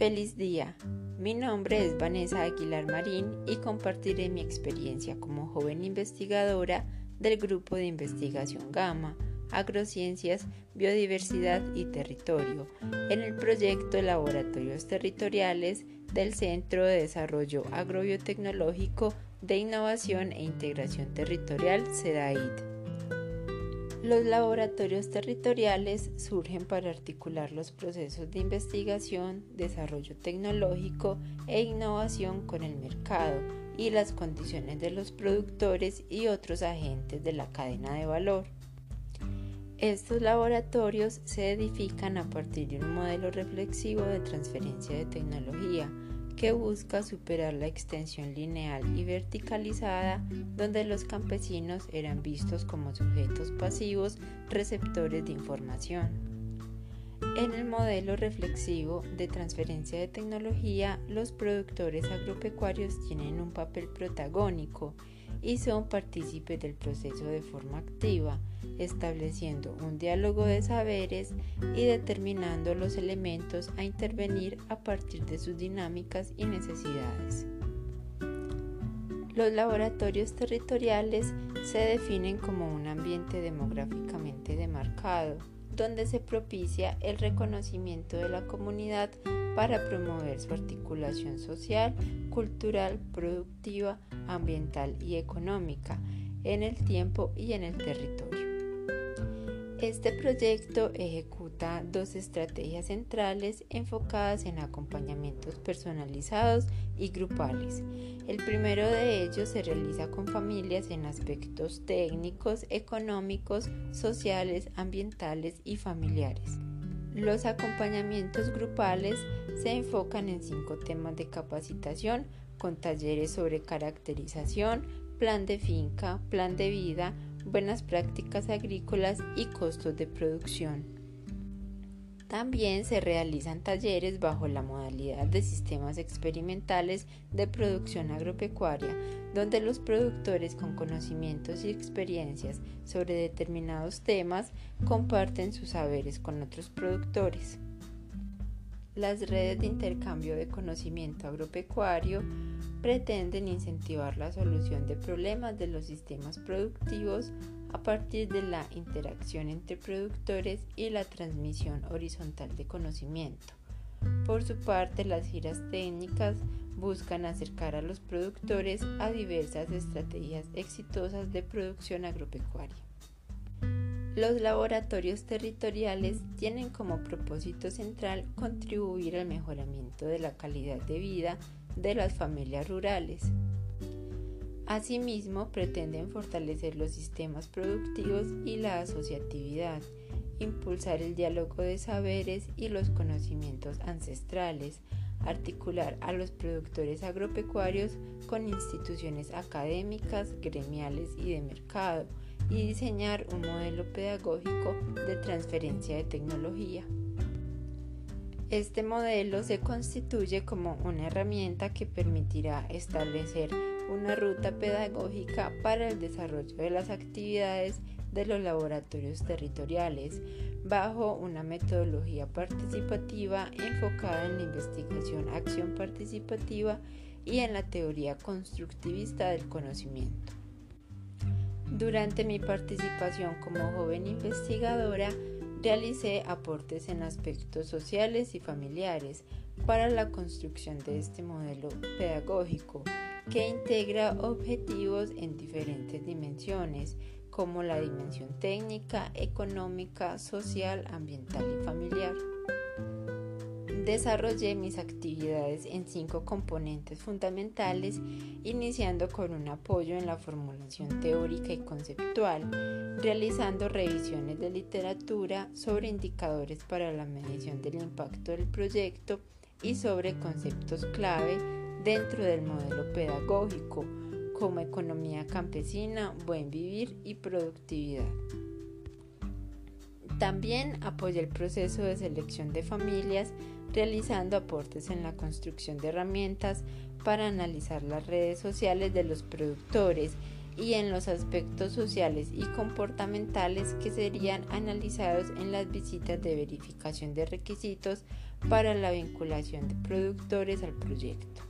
Feliz día. Mi nombre es Vanessa Aguilar Marín y compartiré mi experiencia como joven investigadora del grupo de investigación Gama, Agrociencias, Biodiversidad y Territorio en el proyecto Laboratorios Territoriales del Centro de Desarrollo Agrobiotecnológico de Innovación e Integración Territorial CEDAID. Los laboratorios territoriales surgen para articular los procesos de investigación, desarrollo tecnológico e innovación con el mercado y las condiciones de los productores y otros agentes de la cadena de valor. Estos laboratorios se edifican a partir de un modelo reflexivo de transferencia de tecnología, que busca superar la extensión lineal y verticalizada donde los campesinos eran vistos como sujetos pasivos receptores de información. En el modelo reflexivo de transferencia de tecnología, los productores agropecuarios tienen un papel protagónico y son partícipes del proceso de forma activa, estableciendo un diálogo de saberes y determinando los elementos a intervenir a partir de sus dinámicas y necesidades. Los laboratorios territoriales se definen como un ambiente demográficamente demarcado, donde se propicia el reconocimiento de la comunidad para promover su articulación social, cultural, productiva, ambiental y económica en el tiempo y en el territorio. Este proyecto ejecuta dos estrategias centrales enfocadas en acompañamientos personalizados y grupales. El primero de ellos se realiza con familias en aspectos técnicos, económicos, sociales, ambientales y familiares. Los acompañamientos grupales se enfocan en cinco temas de capacitación con talleres sobre caracterización, plan de finca, plan de vida, buenas prácticas agrícolas y costos de producción. También se realizan talleres bajo la modalidad de sistemas experimentales de producción agropecuaria, donde los productores con conocimientos y experiencias sobre determinados temas comparten sus saberes con otros productores. Las redes de intercambio de conocimiento agropecuario pretenden incentivar la solución de problemas de los sistemas productivos a partir de la interacción entre productores y la transmisión horizontal de conocimiento. Por su parte, las giras técnicas buscan acercar a los productores a diversas estrategias exitosas de producción agropecuaria. Los laboratorios territoriales tienen como propósito central contribuir al mejoramiento de la calidad de vida de las familias rurales. Asimismo, pretenden fortalecer los sistemas productivos y la asociatividad, impulsar el diálogo de saberes y los conocimientos ancestrales, articular a los productores agropecuarios con instituciones académicas, gremiales y de mercado, y diseñar un modelo pedagógico de transferencia de tecnología. Este modelo se constituye como una herramienta que permitirá establecer una ruta pedagógica para el desarrollo de las actividades de los laboratorios territoriales bajo una metodología participativa enfocada en la investigación acción participativa y en la teoría constructivista del conocimiento. Durante mi participación como joven investigadora, realicé aportes en aspectos sociales y familiares para la construcción de este modelo pedagógico que integra objetivos en diferentes dimensiones como la dimensión técnica, económica, social, ambiental y familiar. Desarrollé mis actividades en cinco componentes fundamentales, iniciando con un apoyo en la formulación teórica y conceptual, realizando revisiones de literatura sobre indicadores para la medición del impacto del proyecto y sobre conceptos clave dentro del modelo pedagógico, como economía campesina, buen vivir y productividad. También apoya el proceso de selección de familias realizando aportes en la construcción de herramientas para analizar las redes sociales de los productores y en los aspectos sociales y comportamentales que serían analizados en las visitas de verificación de requisitos para la vinculación de productores al proyecto.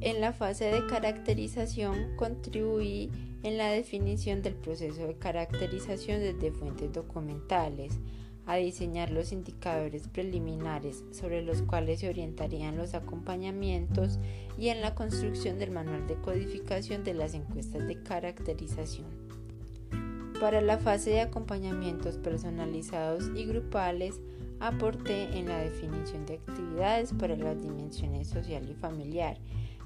En la fase de caracterización contribuí en la definición del proceso de caracterización desde fuentes documentales, a diseñar los indicadores preliminares sobre los cuales se orientarían los acompañamientos y en la construcción del manual de codificación de las encuestas de caracterización. Para la fase de acompañamientos personalizados y grupales, aporté en la definición de actividades para las dimensiones social y familiar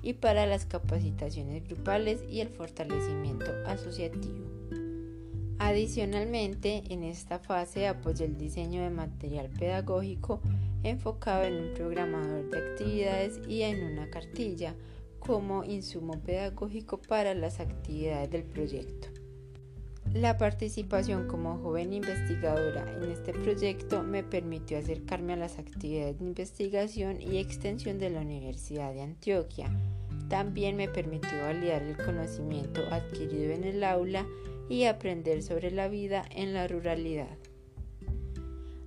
y para las capacitaciones grupales y el fortalecimiento asociativo. Adicionalmente, en esta fase apoyé el diseño de material pedagógico enfocado en un programador de actividades y en una cartilla como insumo pedagógico para las actividades del proyecto. La participación como joven investigadora en este proyecto me permitió acercarme a las actividades de investigación y extensión de la Universidad de Antioquia. También me permitió validar el conocimiento adquirido en el aula y aprender sobre la vida en la ruralidad.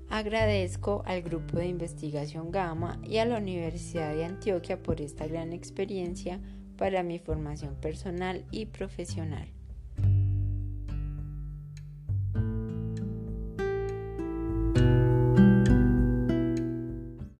Agradezco al grupo de investigación Gama y a la Universidad de Antioquia por esta gran experiencia para mi formación personal y profesional.